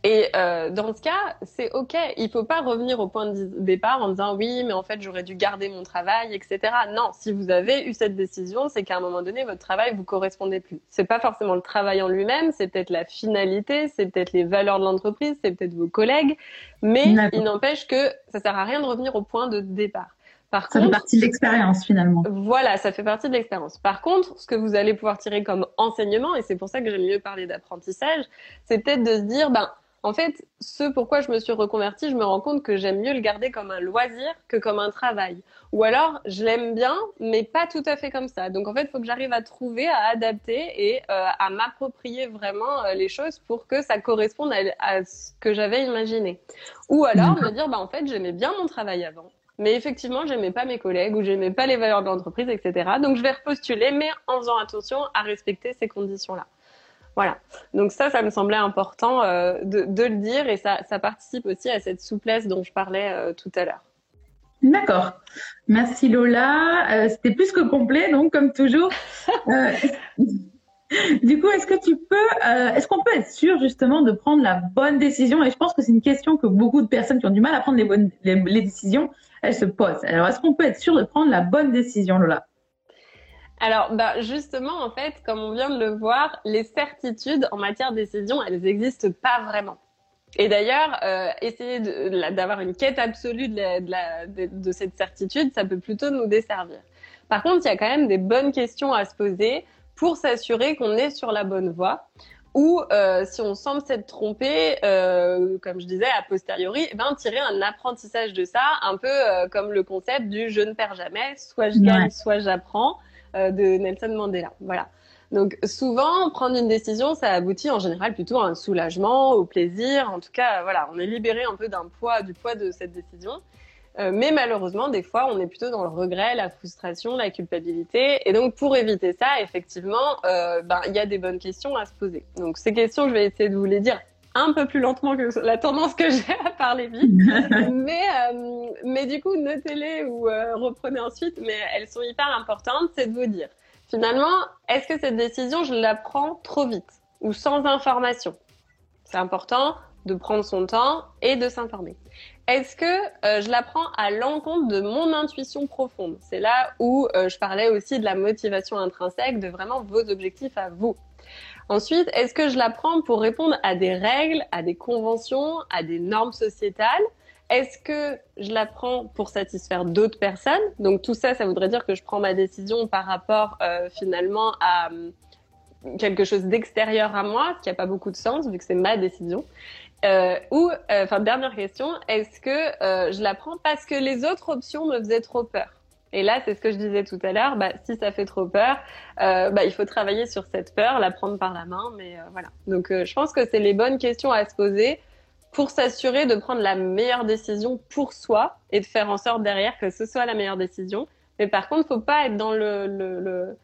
Speaker 2: Et euh, dans ce cas, c'est ok. Il faut pas revenir au point de départ en disant oui, mais en fait j'aurais dû garder mon travail, etc. Non, si vous avez eu cette décision, c'est qu'à un moment donné votre travail vous correspondait plus. C'est pas forcément le travail en lui-même, c'est peut-être la finalité, c'est peut-être les valeurs de l'entreprise, c'est peut-être vos collègues, mais il n'empêche que ça sert à rien de revenir au point de départ.
Speaker 3: Par ça fait partie de l'expérience finalement.
Speaker 2: Voilà, ça fait partie de l'expérience. Par contre, ce que vous allez pouvoir tirer comme enseignement, et c'est pour ça que j'aime mieux parler d'apprentissage, c'est peut-être de se dire, ben en fait, ce pourquoi je me suis reconvertie, je me rends compte que j'aime mieux le garder comme un loisir que comme un travail. Ou alors, je l'aime bien, mais pas tout à fait comme ça. Donc, en fait, il faut que j'arrive à trouver, à adapter et euh, à m'approprier vraiment euh, les choses pour que ça corresponde à, ce que j'avais imaginé. Ou alors, me dire, bah, en fait, j'aimais bien mon travail avant. Mais effectivement, j'aimais pas mes collègues ou j'aimais pas les valeurs de l'entreprise, etc. Donc, je vais repostuler, mais en faisant attention à respecter ces conditions-là. Voilà. Donc ça, ça me semblait important euh, de, le dire et ça, participe aussi à cette souplesse dont je parlais euh, tout à l'heure.
Speaker 3: D'accord. Merci Lola. Euh, c'était plus que complet, donc comme toujours. [laughs] du coup, est-ce que tu peux, est-ce qu'on peut être sûr justement de prendre la bonne décision? Et je pense que c'est une question que beaucoup de personnes qui ont du mal à prendre les bonnes les décisions, elles se posent. Alors, est-ce qu'on peut être sûr de prendre la bonne décision, Lola?
Speaker 2: Alors, bah, justement, en fait, comme on vient de le voir, les certitudes en matière de décision, elles n'existent pas vraiment. Et d'ailleurs, euh, essayer d'avoir une quête absolue de, de, de, cette certitude, ça peut plutôt nous desservir. Par contre, il y a quand même des bonnes questions à se poser pour s'assurer qu'on est sur la bonne voie. Ou euh, si on semble s'être trompé, euh, comme je disais, a posteriori, eh ben tirer un apprentissage de ça, un peu euh, comme le concept du je ne perds jamais, soit je gagne, soit j'apprends. Euh, de Nelson Mandela. Voilà. Donc souvent, prendre une décision, ça aboutit en général plutôt à un soulagement, au plaisir. En tout cas, voilà, on est libéré un peu d'un poids, du poids de cette décision. Euh, mais malheureusement, des fois, on est plutôt dans le regret, la frustration, la culpabilité. Et donc, pour éviter ça, effectivement, euh, ben, il y a des bonnes questions à se poser. Donc, ces questions, je vais essayer de vous les dire un peu plus lentement que la tendance que j'ai à parler vite. [laughs] mais, euh, mais du coup, notez-les ou euh, reprenez ensuite. Mais elles sont hyper importantes. C'est de vous dire, finalement, est-ce que cette décision, je la prends trop vite ou sans information? C'est important de prendre son temps et de s'informer. Est-ce que euh, je la prends à l'encontre de mon intuition profonde? C'est là où je parlais aussi de la motivation intrinsèque, de vraiment vos objectifs à vous. Ensuite, est-ce que je la prends pour répondre à des règles, à des conventions, à des normes sociétales? Est-ce que je la prends pour satisfaire d'autres personnes? Donc tout ça, ça voudrait dire que je prends ma décision par rapport euh, finalement à euh, quelque chose d'extérieur à moi, ce qui n'a pas beaucoup de sens vu que c'est ma décision. Euh, ou, euh, enfin, dernière question, est-ce que je la prends parce que les autres options me faisaient trop peur? Et là, c'est ce que je disais tout à l'heure. Bah, si ça fait trop peur, euh, bah, il faut travailler sur cette peur, la prendre par la main. Mais euh, voilà. Donc, euh, je pense que c'est les bonnes questions à se poser pour s'assurer de prendre la meilleure décision pour soi et de faire en sorte derrière que ce soit la meilleure décision. Mais par contre, faut pas être dans le, le, le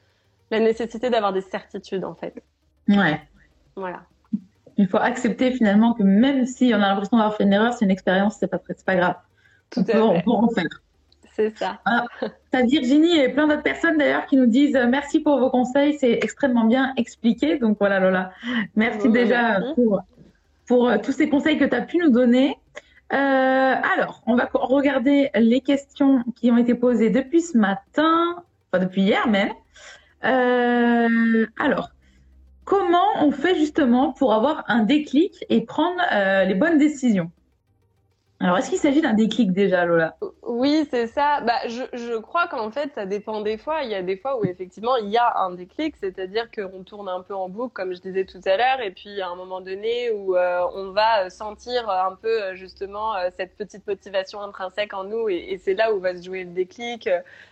Speaker 2: la nécessité d'avoir des certitudes en fait.
Speaker 3: Ouais.
Speaker 2: Voilà.
Speaker 3: Il faut accepter finalement que même si on a l'impression d'avoir fait une erreur, c'est une expérience, c'est pas pas grave.
Speaker 2: Tout on, peut, on
Speaker 3: peut en faire.
Speaker 2: C'est ça. Ah,
Speaker 3: T'as Virginie et plein d'autres personnes d'ailleurs qui nous disent euh, merci pour vos conseils, c'est extrêmement bien expliqué. Donc voilà Lola, merci déjà pour, pour euh, tous ces conseils que tu as pu nous donner. Euh, alors, on va regarder les questions qui ont été posées depuis ce matin, enfin depuis hier même. Euh, alors, comment on fait justement pour avoir un déclic et prendre euh, les bonnes décisions? Alors, est-ce qu'il s'agit d'un déclic déjà, Lola?
Speaker 2: Oui, c'est ça. Bah, je, je crois qu'en fait, ça dépend des fois. Il y a des fois où effectivement, il y a un déclic, c'est-à-dire qu'on tourne un peu en boucle, comme je disais tout à l'heure, et puis à un moment donné où euh, on va sentir un peu euh, justement euh, cette petite motivation intrinsèque en nous, et, et c'est là où va se jouer le déclic,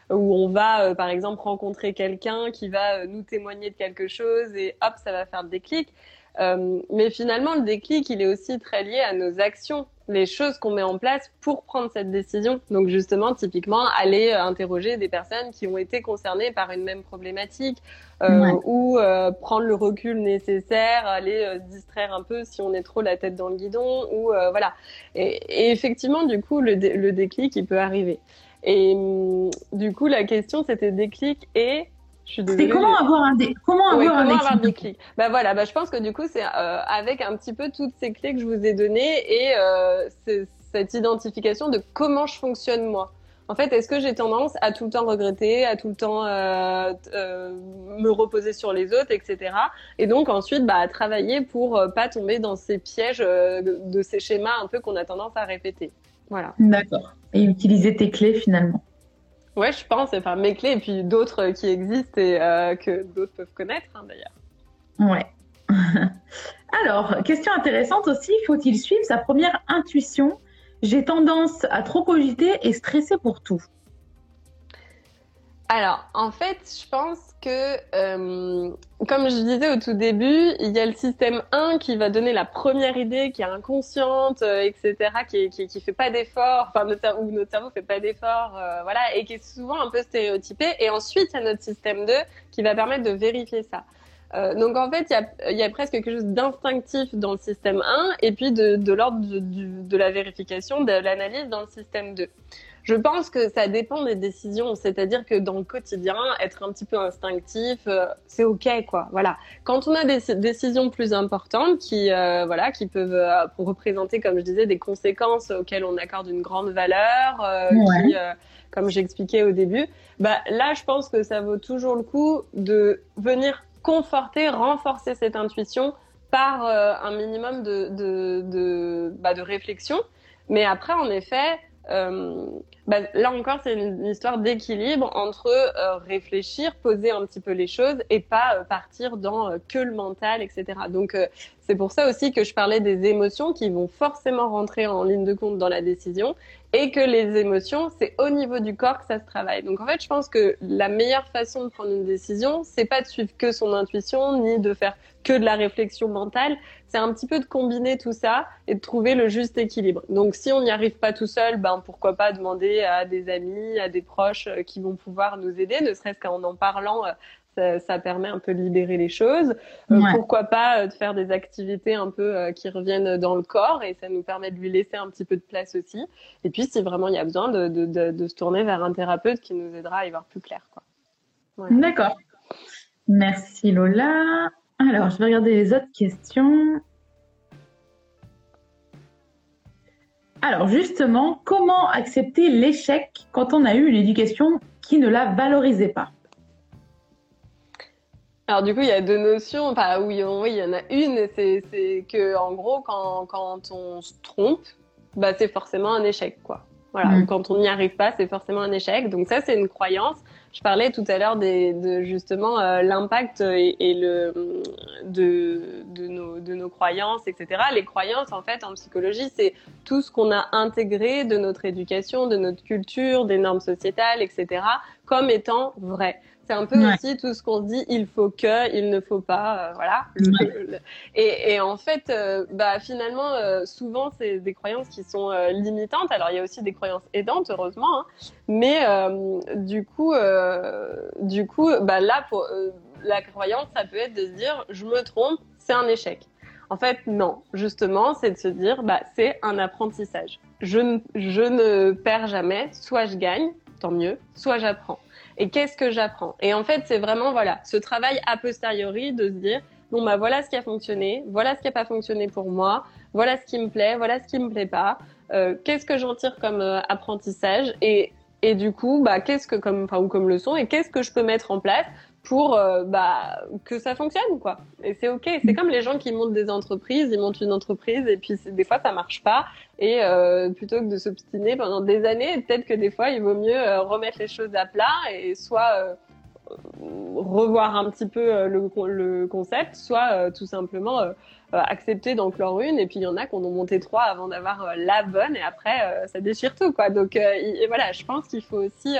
Speaker 2: où on va, par exemple, rencontrer quelqu'un qui va nous témoigner de quelque chose, et hop, ça va faire le déclic. Mais finalement, le déclic, il est aussi très lié à nos actions les choses qu'on met en place pour prendre cette décision. Donc justement, typiquement, aller euh, interroger des personnes qui ont été concernées par une même problématique euh, ou euh, prendre le recul nécessaire, aller se distraire un peu si on est trop la tête dans le guidon ou voilà. Et, effectivement, du coup, le, le, déclic, il peut arriver. Et hum, du coup, la question, c'était déclic et
Speaker 3: c'est comment avoir un, comment avoir un
Speaker 2: déclic? Bah voilà, bah je pense que du coup c'est euh, avec un petit peu toutes ces clés que je vous ai données et euh, cette identification de comment je fonctionne moi. En fait, est-ce que j'ai tendance à tout le temps regretter, à tout le temps euh, euh me reposer sur les autres, etc. Et donc ensuite, bah, travailler pour euh, pas tomber dans ces pièges euh, de ces schémas un peu qu'on a tendance à répéter. Voilà.
Speaker 3: D'accord. Et utiliser tes clés finalement.
Speaker 2: Ouais, je pense, enfin mes clés et puis d'autres qui existent et euh, que d'autres peuvent connaître hein, d'ailleurs.
Speaker 3: Ouais. [laughs] Alors, question intéressante aussi, faut-il suivre sa première intuition? J'ai tendance à trop cogiter et stresser pour tout.
Speaker 2: Alors, en fait, je pense que, euh, comme je disais au tout début, il y a le système 1 qui va donner la première idée, qui est inconsciente, euh, etc., qui, qui, qui fait pas d'effort, enfin, notre, ou notre cerveau fait pas d'effort, euh, voilà, et qui est souvent un peu stéréotypé. Et ensuite, il y a notre système 2 qui va permettre de vérifier ça. Euh, donc en fait, il y a, y a, presque quelque chose d'instinctif dans le système 1 et puis de, de l'ordre de, de, la vérification, de l'analyse dans le système 2. Je pense que ça dépend des décisions, c'est-à-dire que dans le quotidien, être un petit peu instinctif, euh, c'est ok quoi. Voilà. Quand on a des décisions plus importantes qui, euh, voilà, qui peuvent euh, représenter, comme je disais, des conséquences auxquelles on accorde une grande valeur, qui, comme j'expliquais au début, bah là, je pense que ça vaut toujours le coup de venir conforter, renforcer cette intuition par un minimum de, de, de, bah, de réflexion. Mais après, en effet, euh, bah, là encore, c'est une, histoire d'équilibre entre euh, réfléchir, poser un petit peu les choses et pas euh, partir dans que le mental, etc. Donc, c'est pour ça aussi que je parlais des émotions qui vont forcément rentrer en ligne de compte dans la décision et que les émotions, c'est au niveau du corps que ça se travaille. Donc, en fait, je pense que la meilleure façon de prendre une décision, c'est pas de suivre que son intuition ni de faire que de la réflexion mentale, c'est un petit peu de combiner tout ça et de trouver le juste équilibre. Donc si on n'y arrive pas tout seul, ben pourquoi pas demander à des amis, à des proches euh, qui vont pouvoir nous aider, ne serait-ce qu'en en parlant. Euh, ça, permet un peu de libérer les choses. Euh, pourquoi pas de faire des activités un peu qui reviennent dans le corps et ça nous permet de lui laisser un petit peu de place aussi. Et puis si vraiment il y a besoin de, de, de, se tourner vers un thérapeute qui nous aidera à y voir plus clair.
Speaker 3: D'accord. Merci Lola. Alors, je vais regarder les autres questions. Alors, justement, comment accepter l'échec quand on a eu une éducation qui ne la valorisait pas?
Speaker 2: Alors du coup, il y a deux notions. Enfin, oui, oui, il y en a une, c'est que en gros, quand, quand on se trompe, bah, c'est forcément un échec, quoi. Voilà, mm. quand on n'y arrive pas, c'est forcément un échec. Donc ça, c'est une croyance. Je parlais tout à l'heure de justement euh, l'impact et, et, le de, de, nos, de nos croyances, etc. Les croyances, en fait, en psychologie, c'est tout ce qu'on a intégré de notre éducation, de notre culture, des normes sociétales, etc., comme étant vrai. C'est un peu aussi tout ce qu'on dit, il faut que, il ne faut pas, euh, voilà. et, et, en fait, euh, bah finalement, euh, souvent c'est des croyances qui sont limitantes. Alors il y a aussi des croyances aidantes, heureusement, hein. mais du coup, du coup, bah là pour la croyance, ça peut être de se dire, je me trompe, c'est un échec. En fait, non. Justement, c'est de se dire, bah c'est un apprentissage. Je je ne perds jamais. Soit je gagne, tant mieux. Soit j'apprends et qu'est-ce que j'apprends? Et en fait, c'est vraiment voilà ce travail a posteriori de se dire bon bah voilà ce qui a fonctionné, voilà ce qui a pas fonctionné pour moi, voilà ce qui me plaît, voilà ce qui me plaît pas, euh, qu'est-ce que j'en tire comme euh, apprentissage? Et et du coup bah qu'est-ce que comme enfin ou comme leçon et qu'est-ce que je peux mettre en place pour euh, bah, que ça fonctionne quoi. Et c'est ok. C'est comme les gens qui montent des entreprises, ils montent une entreprise et puis des fois ça marche pas. Et euh, plutôt que de s'obstiner pendant des années, peut-être que des fois il vaut mieux euh, remettre les choses à plat et soit revoir un petit peu le, le concept, soit tout simplement accepter d'en clore une. Et puis il y en a qui en ont monté trois avant d'avoir la bonne et après ça déchire tout quoi. Donc et voilà, je pense qu'il faut aussi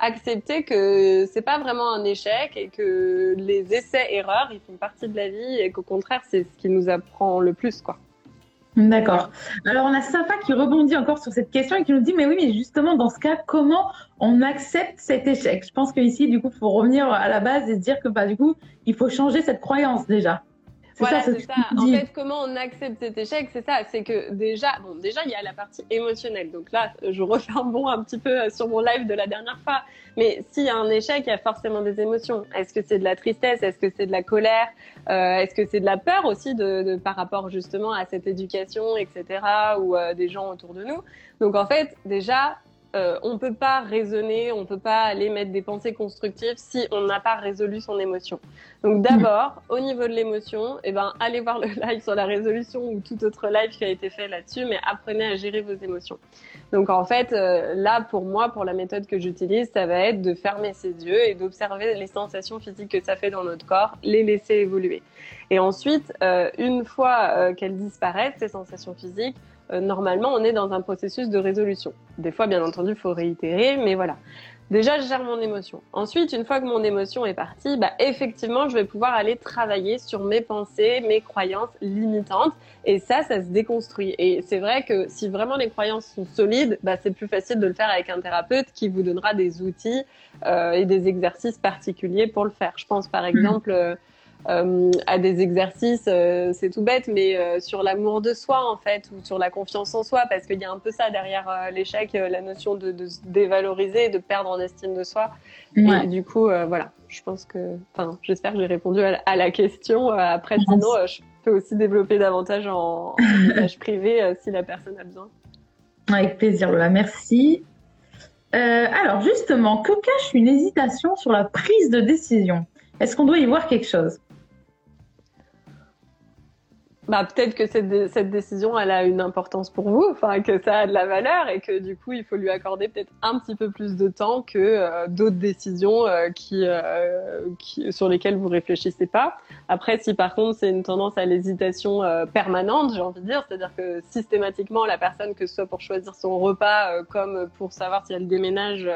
Speaker 2: accepter que c'est pas vraiment un échec et que les essais erreurs ils font partie de la vie et qu'au contraire c'est ce qui nous apprend le plus quoi.
Speaker 3: D'accord. Alors on a Safa qui rebondit encore sur cette question et qui nous dit mais oui mais justement dans ce cas comment on accepte cet échec? Je pense qu'ici du coup il faut revenir à la base et se dire que bah du coup il faut changer cette croyance déjà.
Speaker 2: Voilà, c'est ça. En fait, comment on accepte cet échec, c'est ça. C'est que déjà, bon, déjà, il y a la partie émotionnelle. Donc là, je refais un bond un petit peu sur mon live de la dernière fois. Mais s'il y a un échec, il y a forcément des émotions. Est-ce que c'est de la tristesse? Est-ce que c'est de la colère? Euh, Est-ce que c'est de la peur aussi de, de, par rapport justement à cette éducation, etc. ou euh, des gens autour de nous? Donc en fait, déjà, euh, on peut pas raisonner, on peut pas aller mettre des pensées constructives si on n'a pas résolu son émotion. Donc d'abord, au niveau de l'émotion, eh ben allez voir le [laughs] live sur la résolution ou tout autre live qui a été fait là-dessus, mais apprenez à gérer vos émotions. Donc en fait, euh, là pour moi, pour la méthode que j'utilise, ça va être de fermer ses yeux et d'observer les sensations physiques que ça fait dans notre corps, les laisser évoluer. Et ensuite, euh, une fois qu'elles disparaissent, ces sensations physiques, euh, normalement, on est dans un processus de résolution. Des fois, bien entendu, il faut réitérer, mais voilà. Déjà, je gère mon émotion. Ensuite, une fois que mon émotion est partie, bah, effectivement, je vais pouvoir aller travailler sur mes pensées, mes croyances limitantes. Et ça, ça se déconstruit. Et c'est vrai que si vraiment les croyances sont solides, bah, c'est plus facile de le faire avec un thérapeute qui vous donnera des outils euh, et des exercices particuliers pour le faire. Je pense par mmh. exemple... Euh, euh, à des exercices, euh, c'est tout bête, mais euh, sur l'amour de soi en fait, ou sur la confiance en soi, parce qu'il y a un peu ça derrière l'échec, la notion de, de, se dévaloriser, de perdre en estime de soi. Et du coup, voilà, je pense que, enfin, j'espère que j'ai répondu à, la question. après, sinon, je peux aussi développer davantage en, message [laughs] privé si la personne a besoin.
Speaker 3: Avec plaisir, Lola, merci. alors justement, que cache une hésitation sur la prise de décision? Est-ce qu'on doit y voir quelque chose?
Speaker 2: Bah, peut-être que cette, cette, décision, elle a une importance pour vous, enfin que ça a de la valeur et que du coup, il faut lui accorder peut-être un petit peu plus de temps que euh, d'autres décisions euh, qui, euh, qui, sur lesquelles vous réfléchissez pas. Après, si par contre c'est une tendance à l'hésitation permanente, j'ai envie de dire, c'est-à-dire que systématiquement la personne, que ce soit pour choisir son repas, comme pour savoir si elle déménage.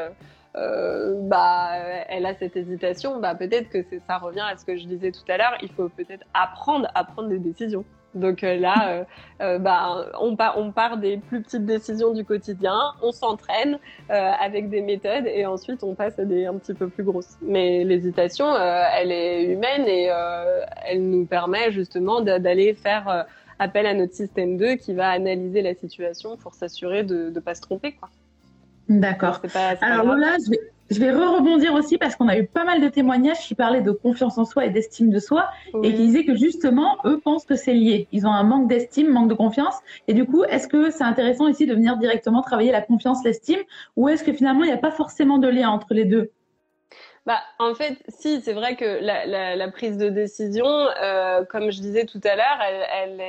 Speaker 2: Euh, bah, elle a cette hésitation, bah, peut-être que ça revient à ce que je disais tout à l'heure. Il faut peut-être apprendre à prendre des décisions. Donc euh, là, euh, euh, bah, on, part, on part des plus petites décisions du quotidien, on s'entraîne avec des méthodes et ensuite on passe à des un petit peu plus grosses. Mais l'hésitation, elle est humaine et elle nous permet justement d'aller faire appel à notre système 2 qui va analyser la situation pour s'assurer de ne pas se tromper. quoi.
Speaker 3: D'accord. Alors Lola, je vais, je vais rebondir aussi parce qu'on a eu pas mal de témoignages qui parlaient de confiance en soi et d'estime de soi et qui disaient que justement, eux pensent que c'est lié. Ils ont un manque d'estime, manque de confiance. Et du coup, est-ce que c'est intéressant ici de venir directement travailler la confiance, l'estime ou est-ce que finalement, il n'y a pas forcément de lien entre les deux?
Speaker 2: Bah, en fait, si, c'est vrai que la, la, la, prise de décision, euh, comme je disais tout à l'heure, elle, elle,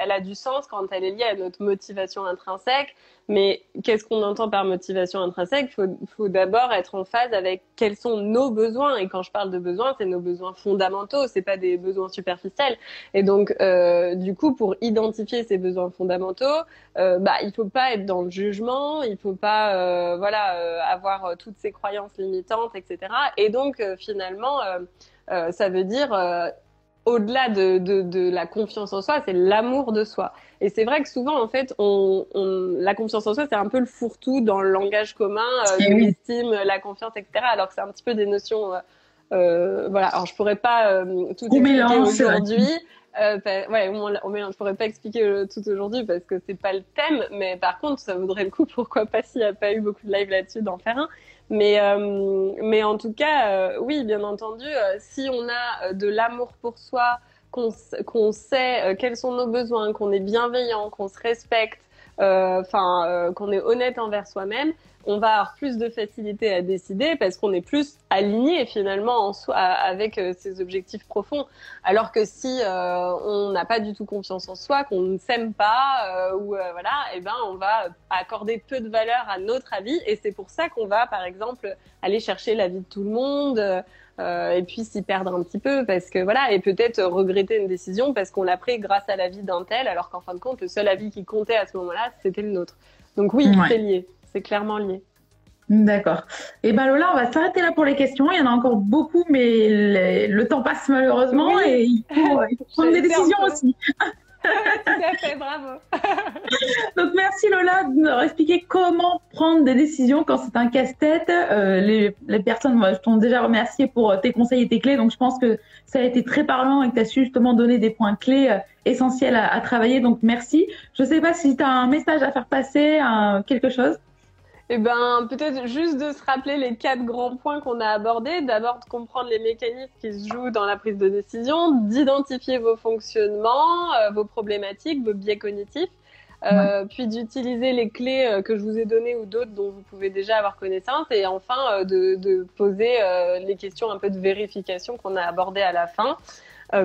Speaker 2: elle, a du sens quand elle est liée à notre motivation intrinsèque. Mais qu'est-ce qu'on entend par motivation intrinsèque? Il faut, faut d'abord être en phase avec quels sont nos besoins. Et quand je parle de besoins, c'est nos besoins fondamentaux, c'est pas des besoins superficiels. Et donc, euh, du coup, pour identifier ces besoins fondamentaux, euh, bah, il faut pas être dans le jugement, il faut pas, euh, voilà, euh, avoir toutes ces croyances limitantes, etc. Et donc, euh, finalement, euh, ça veut dire au-delà de, de, de, la confiance en soi, c'est l'amour de soi. Et c'est vrai que souvent, en fait, on, on la confiance en soi, c'est un peu le fourre-tout dans le langage commun, euh, eh l'estime, la confiance, etc. Alors que c'est un petit peu des notions, euh, euh voilà. Alors je pourrais pas euh, tout expliquer aujourd'hui. Euh, ouais, on. Je pourrais pas expliquer euh, tout aujourd'hui parce que c'est pas le thème, mais par contre, ça vaudrait le coup. [laughs] Pourquoi pas s'il n'y a pas eu beaucoup de live là-dessus d'en faire un. Mais, euh, mais en tout cas, euh, oui, bien entendu, si on a de l'amour pour soi, qu'on sait quels sont nos besoins, qu'on est bienveillant, qu'on se respecte, enfin, qu'on est honnête envers soi-même, on va avoir plus de facilité à décider parce qu'on est plus aligné finalement en soi avec euh, ses objectifs profonds. Alors que si euh, on n'a pas du tout confiance en soi, qu'on ne s'aime pas euh, ou voilà, eh ben on va accorder peu de valeur à notre avis et c'est pour ça qu'on va par exemple aller chercher l'avis de tout le monde. Et puis s'y perdre un petit peu parce que voilà et peut-être regretter une décision parce qu'on l'a pris grâce à l'avis d'un tel alors qu'en fin de compte le seul avis qui comptait à ce moment-là c'était le nôtre donc oui c'est lié c'est clairement lié.
Speaker 3: D'accord. Et eh ben Lola, on va s'arrêter là pour les questions. Il y en a encore beaucoup, mais le, temps passe malheureusement et il faut, il faut prendre des décisions aussi. [laughs]
Speaker 2: Tout à fait, bravo. [laughs]
Speaker 3: Donc merci Lola de nous expliquer comment prendre des décisions quand c'est un casse-tête. Euh, les, les, personnes moi, je t'ont déjà remercié pour tes conseils et tes clés, donc je pense que ça a été très parlant et que tu as su justement donner des points clés euh, essentiels à, à, travailler. Donc merci. Je ne sais pas si tu as un message à faire passer, quelque chose.
Speaker 2: Eh ben, peut-être juste de se rappeler les quatre grands points qu'on a abordés. D'abord, de comprendre les mécanismes qui se jouent dans la prise de décision, d'identifier vos fonctionnements, euh, vos problématiques, vos biais cognitifs, euh, puis d'utiliser les clés euh, que je vous ai données ou d'autres dont vous pouvez déjà avoir connaissance, et enfin de, de, poser les questions un peu de vérification qu'on a abordées à la fin.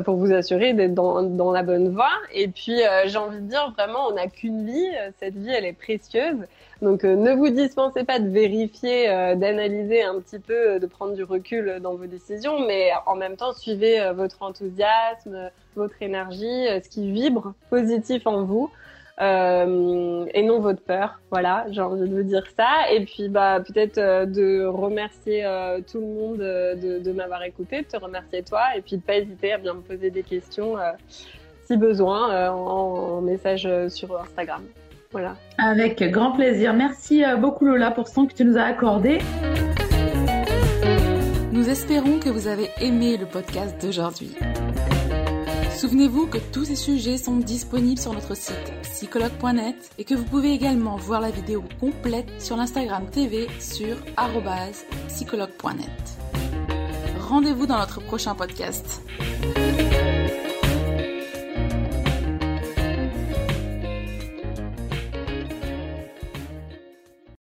Speaker 2: pour vous assurer d'être dans, dans, la bonne voie. Et puis, j'ai envie de dire, vraiment, on n'a qu'une vie. Cette vie, elle est précieuse. Donc euh, ne vous dispensez pas de vérifier, euh, d'analyser un petit peu, euh, de prendre du recul dans vos décisions, mais en même temps suivez votre enthousiasme, votre énergie, ce qui vibre positif en vous. et non votre peur. Voilà, j'ai envie de vous dire ça. Et puis, bah, peut-être de remercier tout le monde de, m'avoir écouté, de te remercier toi, et puis de pas hésiter à bien me poser des questions si besoin en, en, message sur Instagram. Voilà.
Speaker 3: Avec grand plaisir. Merci euh, beaucoup Lola pour ce temps que tu nous as accordé.
Speaker 1: Nous espérons que vous avez aimé le podcast d'aujourd'hui. Souvenez-vous que tous ces sujets sont disponibles sur notre site psychologue.net et que vous pouvez également voir la vidéo complète sur l'Instagram TV sur psychologue.net. Rendez-vous dans notre prochain podcast.